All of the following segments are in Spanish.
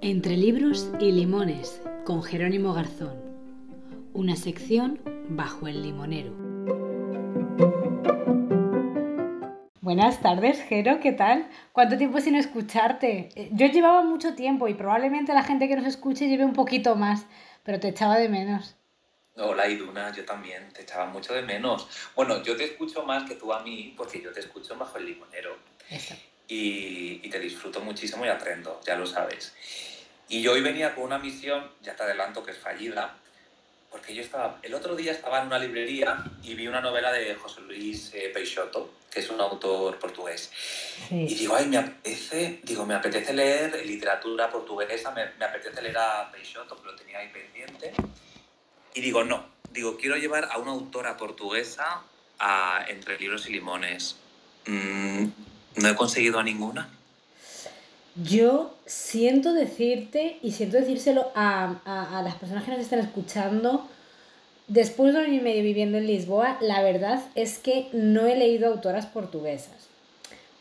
Entre libros y limones, con Jerónimo Garzón. Una sección bajo el limonero. Buenas tardes, Jero, ¿qué tal? ¿Cuánto tiempo sin escucharte? Eh, yo llevaba mucho tiempo y probablemente la gente que nos escuche lleve un poquito más, pero te echaba de menos. Hola Iduna, yo también te echaba mucho de menos. Bueno, yo te escucho más que tú a mí porque yo te escucho bajo el limonero. Eso. Y, y te disfruto muchísimo y aprendo, ya lo sabes. Y yo hoy venía con una misión, ya te adelanto que es fallida, porque yo estaba, el otro día estaba en una librería y vi una novela de José Luis eh, Peixoto, que es un autor portugués. Sí. Y digo, ay, me apetece, digo, me apetece leer literatura portuguesa, me, me apetece leer a Peixoto, que lo tenía ahí pendiente. Y digo, no, digo, quiero llevar a una autora portuguesa a Entre Libros y Limones. Mm, no he conseguido a ninguna. Yo siento decirte y siento decírselo a, a- a las personas que nos están escuchando, después de un año y medio viviendo en Lisboa, la verdad es que no he leído autoras portuguesas.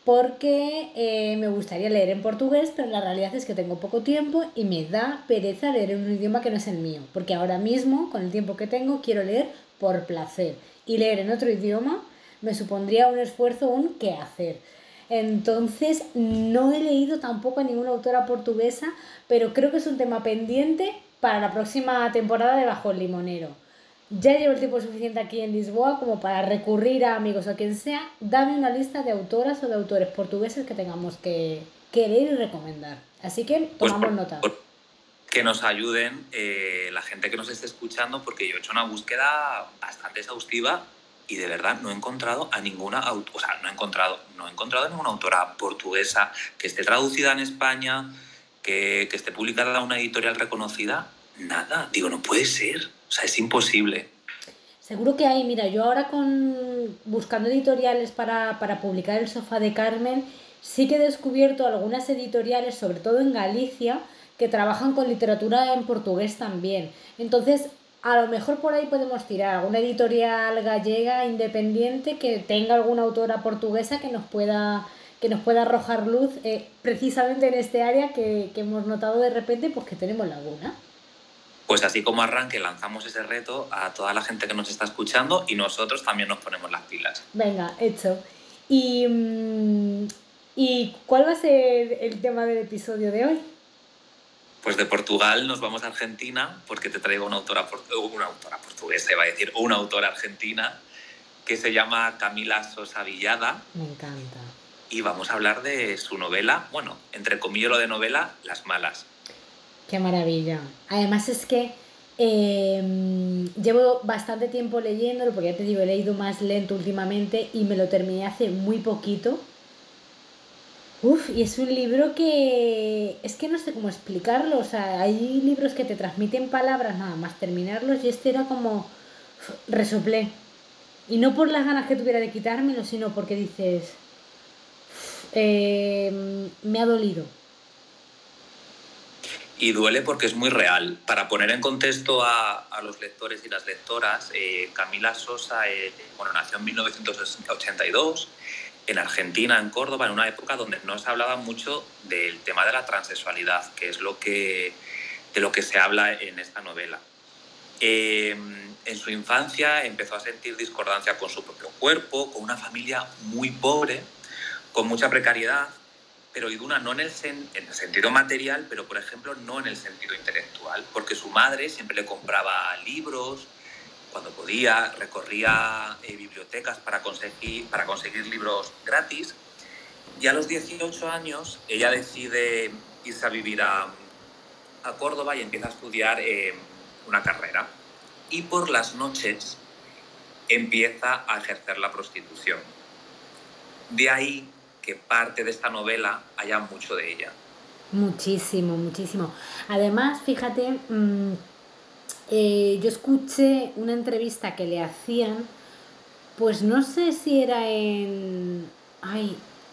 Porque eh, me gustaría leer en portugués, pero la realidad es que tengo poco tiempo y me da pereza leer en un idioma que no es el mío. Porque ahora mismo, con el tiempo que tengo, quiero leer por placer. Y leer en otro idioma me supondría un esfuerzo, un quehacer. Entonces, no he leído tampoco a ninguna autora portuguesa, pero creo que es un tema pendiente para la próxima temporada de Bajo el Limonero. Ya llevo el tiempo suficiente aquí en Lisboa como para recurrir a amigos o quien sea, dame una lista de autoras o de autores portugueses que tengamos que, que leer y recomendar. Así que Pues tomamos por- nota. por- que nos ayuden eh, la gente que nos esté escuchando, porque yo he hecho una búsqueda bastante exhaustiva y de verdad no he encontrado a ninguna autora, o sea, no he encontrado, no he encontrado a ninguna autora portuguesa que esté traducida en España, que, que esté publicada en una editorial reconocida. Nada, digo, no puede ser, o sea, es imposible. Seguro que hay, mira, yo ahora con buscando editoriales para, para publicar El sofá de Carmen, sí que he descubierto algunas editoriales, sobre todo en Galicia, que trabajan con literatura en portugués también. Entonces, a lo mejor por ahí podemos tirar alguna editorial gallega independiente que tenga alguna autora portuguesa que nos pueda que nos pueda arrojar luz eh, precisamente en este área que, que hemos notado de repente pues que tenemos laguna. Pues así como arranque, lanzamos ese reto a toda la gente que nos está escuchando y nosotros también nos ponemos las pilas. Venga, hecho. Y, mm, ¿Y cuál va a ser el tema del episodio de hoy? Pues de Portugal nos vamos a Argentina porque te traigo una autora, una autora portuguesa, iba a decir, una autora argentina que se llama Camila Sosa Villada Me encanta. y vamos a hablar de su novela, bueno, entre comillas lo de novela, Las Malas. Qué maravilla. Además es que eh, llevo bastante tiempo leyéndolo, porque ya te digo, he leído más lento últimamente y me lo terminé hace muy poquito. Uf, y es un libro que es que no sé cómo explicarlo. O sea, hay libros que te transmiten palabras nada más terminarlos y este era como resoplé. Y no por las ganas que tuviera de quitármelo, sino porque dices, eh, me ha dolido. Y duele porque es muy real. Para poner en contexto a, los lectores y las lectoras, eh, Camila Sosa eh, bueno, nació en 1982 en Argentina, en Córdoba, en una época donde no se hablaba mucho del tema de la transexualidad, que es lo que, de lo que se habla en esta novela. Eh, en su infancia empezó a sentir discordancia con su propio cuerpo, con una familia muy pobre, con mucha precariedad, pero Iduna no en el, sen- en el sentido material, pero por ejemplo no en el sentido intelectual, porque su madre siempre le compraba libros, cuando podía, recorría eh, bibliotecas para conseguir, para conseguir libros gratis, y a los 18 años ella decide irse a vivir a, a Córdoba y empieza a estudiar eh, una carrera. Y por las noches empieza a ejercer la prostitución. De ahí que parte de esta novela haya mucho de ella. Muchísimo, muchísimo. Además, fíjate, mm, eh, yo escuché una entrevista que le hacían, pues no sé si era en...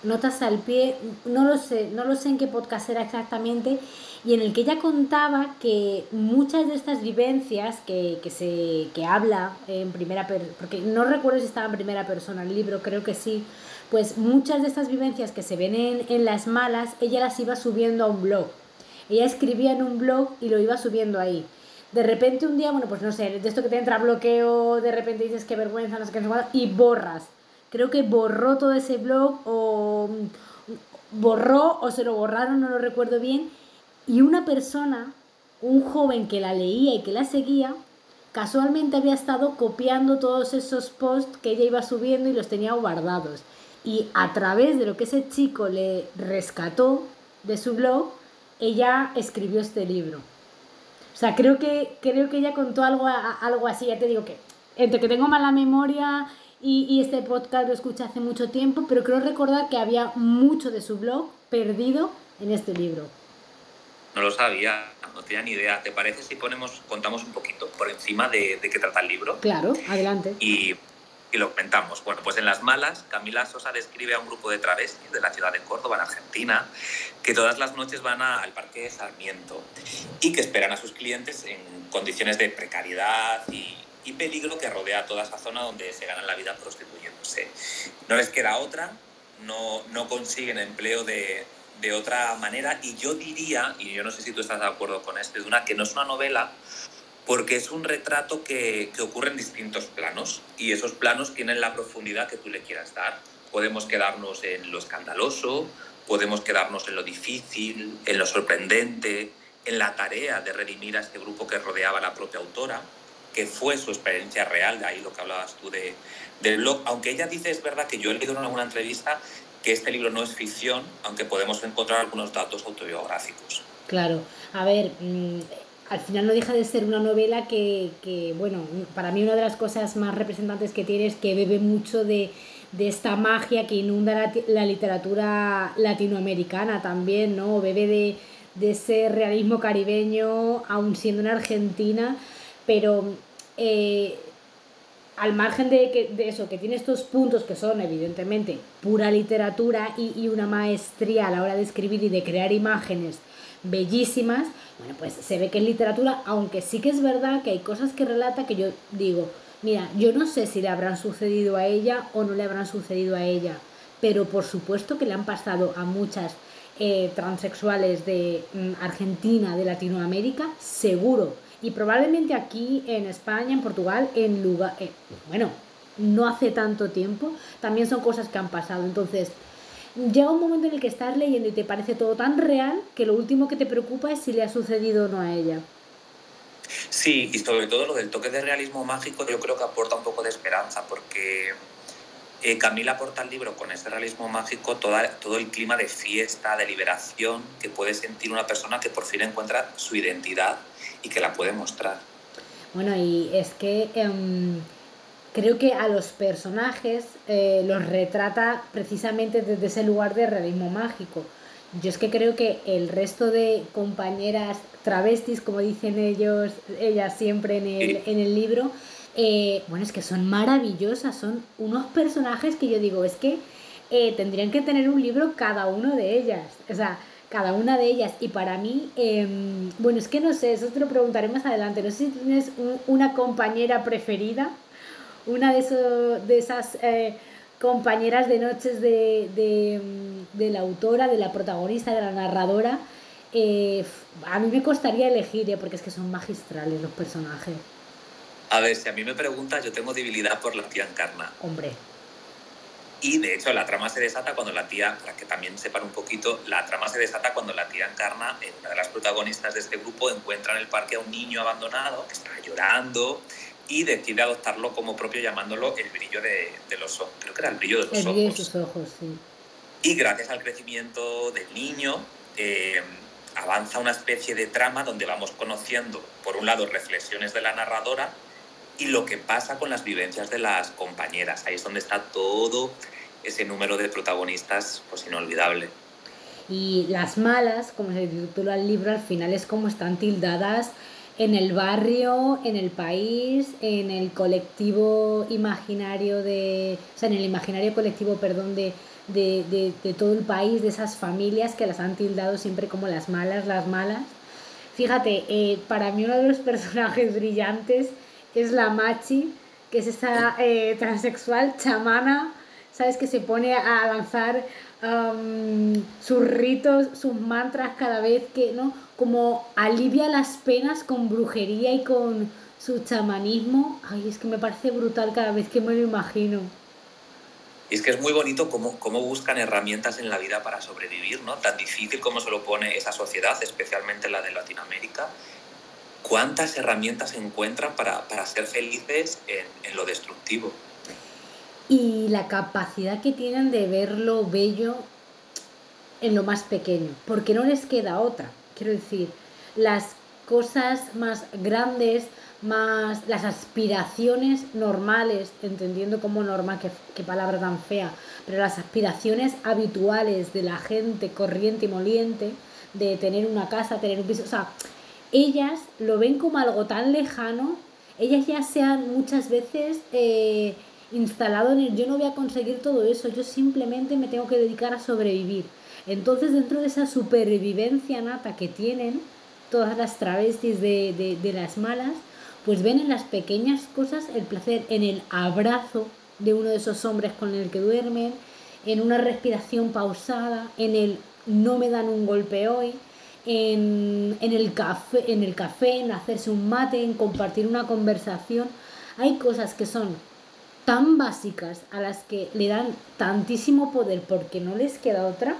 Notas al pie, no lo sé, no lo sé en qué podcast era exactamente, y en el que ella contaba que muchas de estas vivencias que, que se que habla en primera persona, porque no recuerdo si estaba en primera persona el libro, creo que sí, pues muchas de estas vivencias que se ven en, en las malas, ella las iba subiendo a un blog. Ella escribía en un blog y lo iba subiendo ahí. De repente un día, bueno, pues no sé, de esto que te entra bloqueo, de repente dices qué vergüenza, no sé qué, y borras. Creo que borró todo ese blog o borró o se lo borraron, no lo recuerdo bien. Y una persona, un joven que la leía y que la seguía, casualmente había estado copiando todos esos posts que ella iba subiendo y los tenía guardados. Y a través de lo que ese chico le rescató de su blog, ella escribió este libro. O sea, creo que, creo que ella contó algo, algo así, ya te digo que entre que tengo mala memoria y, y, este podcast lo escuché hace mucho tiempo, pero creo recordar que había mucho de su blog perdido en este libro. No lo sabía, no tenía ni idea. ¿Te parece si ponemos, contamos un poquito por encima de, de qué trata el libro? Claro, adelante. Y y lo comentamos. Bueno, pues en Las Malas, Camila Sosa describe a un grupo de travestis de la ciudad de Córdoba, en Argentina, que todas las noches van al Parque de Sarmiento y que esperan a sus clientes en condiciones de precariedad y, y peligro que rodea toda esa zona donde se ganan la vida prostituyéndose. No les queda otra, no, no consiguen empleo de, de otra manera y yo diría, y yo no sé si tú estás de acuerdo con esto, es una que no es una novela, porque es un retrato que, que, ocurre en distintos planos y esos planos tienen la profundidad que tú le quieras dar. Podemos quedarnos en lo escandaloso, podemos quedarnos en lo difícil, en lo sorprendente, en la tarea de redimir a este grupo que rodeaba a la propia autora, que fue su experiencia real, de ahí lo que hablabas tú de, del blog. Aunque ella dice, es verdad que yo he leído en alguna entrevista que este libro no es ficción, aunque podemos encontrar algunos datos autobiográficos. Claro, a ver, mmm al final no deja de ser una novela que, bueno, para mí una de las cosas más representantes que tiene es que bebe mucho de, esta magia que inunda la, literatura latinoamericana también, ¿no? Bebe de, de ese realismo caribeño, aún siendo en Argentina, pero eh, al margen de, que, de eso, que tiene estos puntos que son evidentemente pura literatura y, una maestría a la hora de escribir y de crear imágenes bellísimas, bueno, pues se ve que es literatura, aunque sí que es verdad que hay cosas que relata que yo digo, mira, yo no sé si le habrán sucedido a ella o no le habrán sucedido a ella, pero por supuesto que le han pasado a muchas eh, transexuales de mm, Argentina, de Latinoamérica, seguro. Y probablemente aquí en España, en Portugal, en lugar, eh, bueno, no hace tanto tiempo, también son cosas que han pasado. Entonces, llega un momento en el que estás leyendo y te parece todo tan real que lo último que te preocupa es si le ha sucedido o no a ella. Sí, y sobre todo lo del toque de realismo mágico yo creo que aporta un poco de esperanza porque eh, Camila aporta al libro con ese realismo mágico toda, todo el clima de fiesta, de liberación que puede sentir una persona que por fin encuentra su identidad y que la puede mostrar. Bueno, y es que... Um creo que a los personajes eh, los retrata precisamente desde ese lugar de realismo mágico. Yo es que creo que el resto de compañeras travestis, como dicen ellos, ellas siempre en el, en el libro, eh, bueno, es que son maravillosas, son unos personajes que yo digo, es que eh, tendrían que tener un libro cada uno de ellas, o sea, cada una de ellas. Y para mí, eh, bueno, es que no sé, eso te lo preguntaré más adelante, no sé si tienes un, una compañera preferida una de, eso, de esas eh, compañeras de noches de, de, de, la autora, de la protagonista, de la narradora, eh, a mí me costaría elegir, eh, porque es que son magistrales los personajes. A ver, si a mí me preguntas, yo tengo debilidad por la tía Encarna. Hombre. Y de hecho, la trama se desata cuando la tía, para que también sepan un poquito, la trama se desata cuando la tía Encarna, una de las protagonistas de este grupo, encuentra en el parque a un niño abandonado que está llorando y decide adoptarlo como propio llamándolo el brillo de, de los ojos. Creo que era el brillo de los el ojos. Brillo de sus ojos sí. Y gracias al crecimiento del niño, eh, avanza una especie de trama donde vamos conociendo, por un lado, reflexiones de la narradora y lo que pasa con las vivencias de las compañeras. Ahí es donde está todo ese número de protagonistas pues inolvidable. Y las malas, como se titula el libro, al final es como están tildadas en el barrio, en el país, en el colectivo imaginario de, o sea, en el imaginario colectivo, perdón, de, de, todo el país, de esas familias que las han tildado siempre como las malas, las malas. Fíjate, eh, para mí uno de los personajes brillantes es la Machi, que es esa eh, transexual chamana, ¿sabes? Que se pone a lanzar sus ritos, sus mantras cada vez que, ¿no? Como alivia las penas con brujería y con su chamanismo. Ay, es que me parece brutal cada vez que me lo imagino. Y es que es muy bonito cómo, cómo, buscan herramientas en la vida para sobrevivir, ¿no? Tan difícil como se lo pone esa sociedad, especialmente la de Latinoamérica. ¿Cuántas herramientas encuentran para, para ser felices en, lo destructivo? Y la capacidad que tienen de ver lo bello en lo más pequeño, porque no les queda otra. Quiero decir, las cosas más grandes, más las aspiraciones normales, entendiendo como normal, qué, palabra tan fea, pero las aspiraciones habituales de la gente corriente y moliente, de tener una casa, tener un piso, o sea, ellas lo ven como algo tan lejano, ellas ya se han muchas veces eh, instalado en el yo no voy a conseguir todo eso, yo simplemente me tengo que dedicar a sobrevivir. Entonces dentro de esa supervivencia nata que tienen todas las travestis de, de las malas, pues ven en las pequeñas cosas el placer, en el abrazo de uno de esos hombres con el que duermen, en una respiración pausada, en el no me dan un golpe hoy, en, el café, en el café, en hacerse un mate, en compartir una conversación. Hay cosas que son tan básicas a las que le dan tantísimo poder porque no les queda otra.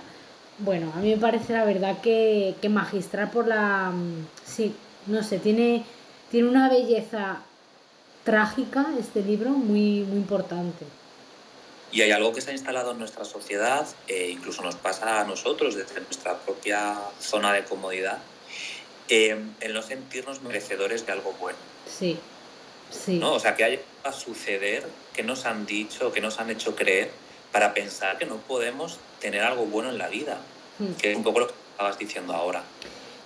Bueno, a mí me parece la verdad que, que magistrar por la... Sí, no sé, tiene tiene una belleza trágica este libro muy, muy importante. Y hay algo que se ha instalado en nuestra sociedad, e incluso nos pasa a nosotros desde nuestra propia zona de comodidad, eh, en no sentirnos merecedores de algo bueno. Sí, sí. ¿No? O sea, que haya a suceder que nos han dicho, que nos han hecho creer para pensar que no podemos tener algo bueno en la vida, hmm. que es un poco lo que estabas diciendo ahora.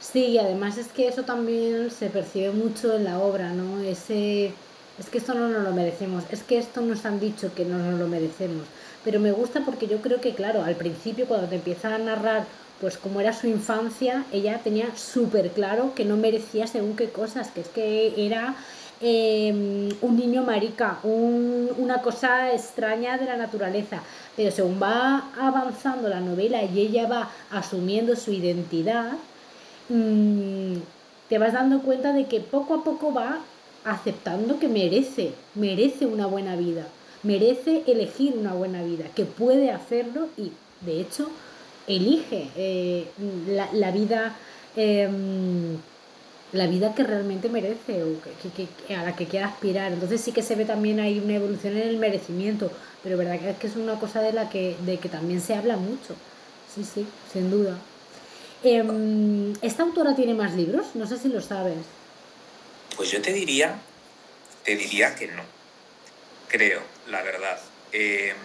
Sí, y además es que eso también se percibe mucho en la obra, ¿no? Ese, es que esto no nos lo merecemos, es que esto nos han dicho que no nos lo merecemos. Pero me gusta porque yo creo que, claro, al principio cuando te empieza a narrar pues cómo era su infancia, ella tenía súper claro que no merecía según qué cosas, que es que era em, un niño marica, una cosa extraña de la naturaleza. Pero según va avanzando la novela y ella va asumiendo su identidad, Mm, te vas dando cuenta de que poco a poco va aceptando que merece, merece una buena vida, merece elegir una buena vida, que puede hacerlo y de hecho elige eh, la, vida em, la vida que realmente merece o que, a la que quiera aspirar. Entonces sí que se ve también ahí una evolución en el merecimiento, pero verdad que es que es una cosa de la que, de que también se habla mucho. Sí, sí, sin duda. Em, ¿Esta autora tiene más libros? No sé si lo sabes. Pues yo te diría, te diría que no. Creo, la verdad. Em,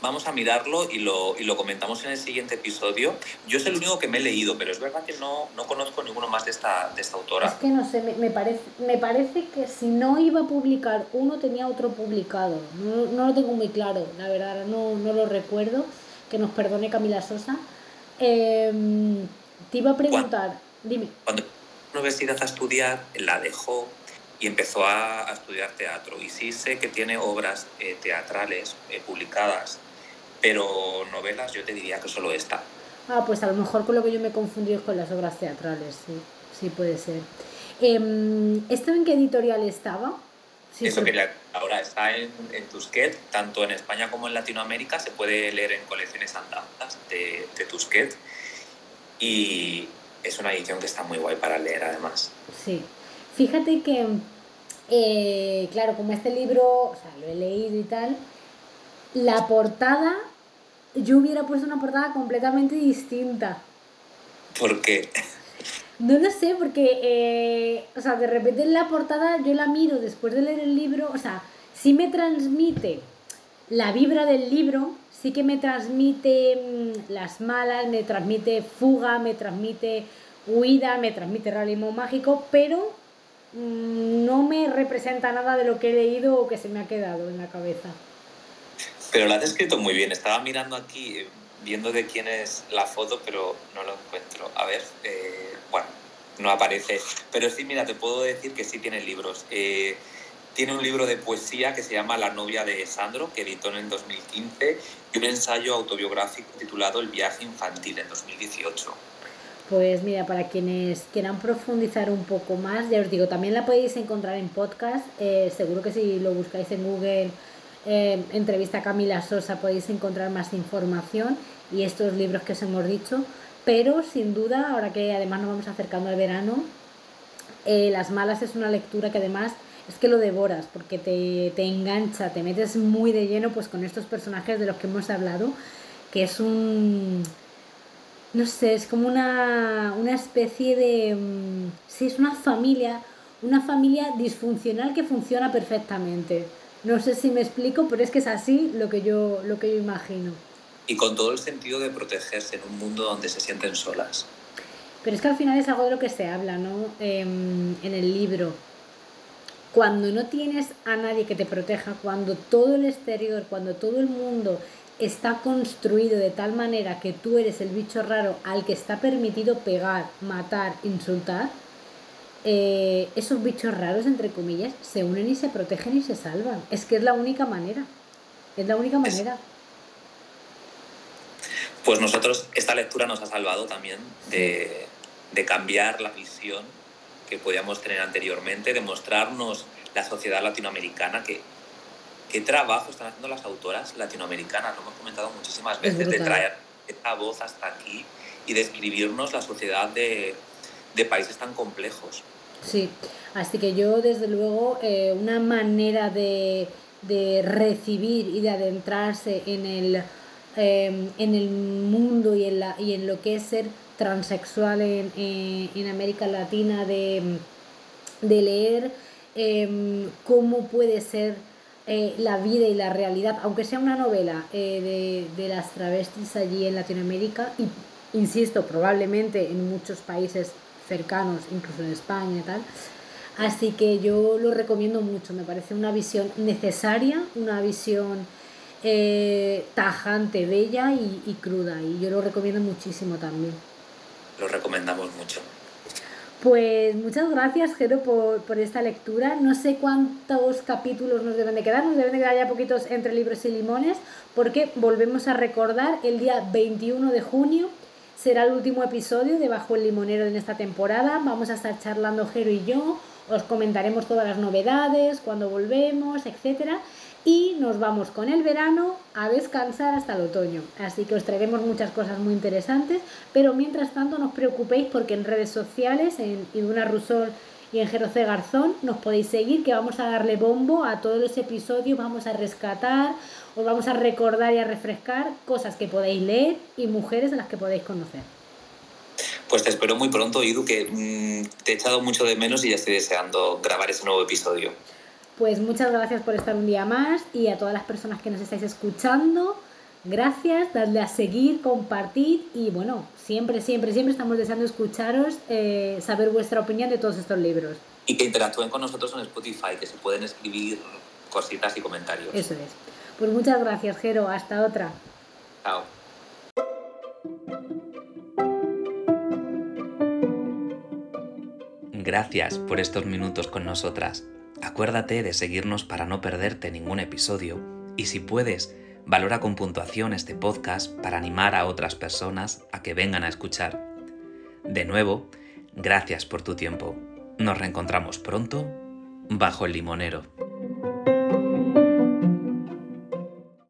vamos a mirarlo y lo, y lo, comentamos en el siguiente episodio. Yo es el único que me he leído, pero es verdad que no, no conozco ninguno más de esta, de esta autora. Es que no sé, me, parece, me parece que si no iba a publicar uno, tenía otro publicado. No, no lo tengo muy claro, la verdad, no, no lo recuerdo. Que nos perdone Camila Sosa. Eh, te iba a preguntar, dime. Universidad a estudiar, la dejó y empezó a, estudiar teatro. Y sí sé que tiene obras eh, teatrales eh, publicadas, pero novelas yo te diría que solo esta. Ah, pues a lo mejor con lo que yo me confundí es con las obras teatrales, sí, sí puede ser. Eh, ¿Esto en qué editorial estaba? Sí, Eso quería. Ahora está en, en, Tusquet, tanto en España como en Latinoamérica. Se puede leer en colecciones andanzas de, de Tusquet y es una edición que está muy guay para leer además. Sí, fíjate que, eh, claro, como este libro, o sea, lo he leído y tal, la portada, yo hubiera puesto una portada completamente distinta. ¿Por qué? No lo sé, porque, eh, o sea, de repente en la portada yo la miro después de leer el libro, o sea, sí me transmite la vibra del libro, sí que me transmite mm, las malas, me transmite fuga, me transmite huida, me transmite realismo mágico, pero mm, no me representa nada de lo que he leído o que se me ha quedado en la cabeza. Pero lo has escrito muy bien. Estaba mirando aquí, viendo de quién es la foto, pero no lo encuentro. A ver, eh, bueno, no aparece. Pero sí, mira, te puedo decir que sí tiene libros. Eh, tiene un libro de poesía que se llama La novia de Sandro, que editó en el 2015, y un ensayo autobiográfico titulado El viaje infantil en 2018. Pues mira, para quienes quieran profundizar un poco más, ya os digo, también la podéis encontrar en podcast. Eh, seguro que si lo buscáis en Google, eh, entrevista Camila Sosa, podéis encontrar más información y estos libros que os hemos dicho. Pero sin duda, ahora que además nos vamos acercando al verano, eh, Las Malas es una lectura que además es que lo devoras porque te, te engancha, te metes muy de lleno pues con estos personajes de los que hemos hablado, que es un no sé, es como una, una especie de... Mm, sí, es una familia, una familia disfuncional que funciona perfectamente. No sé si me explico, pero es que es así lo que yo, lo que yo imagino. Y con todo el sentido de protegerse en un mundo donde se sienten solas. Pero es que al final es algo de lo que se habla, ¿no? Em, en el libro. Cuando no tienes a nadie que te proteja, cuando todo el exterior, cuando todo el mundo está construido de tal manera que tú eres el bicho raro al que está permitido pegar, matar, insultar, eh, esos bichos raros, entre comillas, se unen y se protegen y se salvan. Es que es la única manera. Es la única manera. Pues nosotros, esta lectura nos ha salvado también de, de cambiar la visión que podíamos tener anteriormente, de mostrarnos la sociedad latinoamericana que qué trabajo están haciendo las autoras latinoamericanas. Lo hemos comentado muchísimas veces, de traer esta voz hasta aquí y describirnos la sociedad de, de países tan complejos. Sí, así que yo desde luego eh, una manera de, de, recibir y de adentrarse en el, em, en el mundo y en, la, y en lo que es ser transexual en, en, América Latina, de, de leer em, cómo puede ser eh, la vida y la realidad, aunque sea una novela eh, de, de, las travestis allí en Latinoamérica, y insisto, probablemente en muchos países cercanos, incluso en España y tal. Así que yo lo recomiendo mucho, me parece una visión necesaria, una visión eh, tajante, bella y, y cruda, y yo lo recomiendo muchísimo también. Lo recomendamos mucho. Pues muchas gracias, Jero, por, por, esta lectura. No sé cuántos capítulos nos deben de quedar, nos deben de quedar ya poquitos entre libros y limones, porque volvemos a recordar el día 21 de junio será el último episodio de Bajo el Limonero en esta temporada. Vamos a estar charlando Jero y yo, os comentaremos todas las novedades, cuando volvemos, etcétera y nos vamos con el verano a descansar hasta el otoño. Así que os traeremos muchas cosas muy interesantes, pero mientras tanto no os preocupéis porque en redes sociales, en Iduna Rusol y en Jeroce Garzón, nos podéis seguir que vamos a darle bombo a todos los episodios, vamos a rescatar, os vamos a recordar y a refrescar cosas que podéis leer y mujeres a las que podéis conocer. Pues te espero muy pronto, Idu, que mmm, te he echado mucho de menos y ya estoy deseando grabar ese nuevo episodio. Pues muchas gracias por estar un día más y a todas las personas que nos estáis escuchando. Gracias, dadle a seguir, compartir y bueno, siempre, siempre, siempre estamos deseando escucharos, eh, saber vuestra opinión de todos estos libros. Y que interactúen con nosotros en Spotify, que se pueden escribir cositas y comentarios. Eso es. Pues muchas gracias, Jero. Hasta otra. Chao. Gracias por estos minutos con nosotras. Acuérdate de seguirnos para no perderte ningún episodio y si puedes, valora con puntuación este podcast para animar a otras personas a que vengan a escuchar. De nuevo, gracias por tu tiempo. Nos reencontramos pronto bajo el limonero.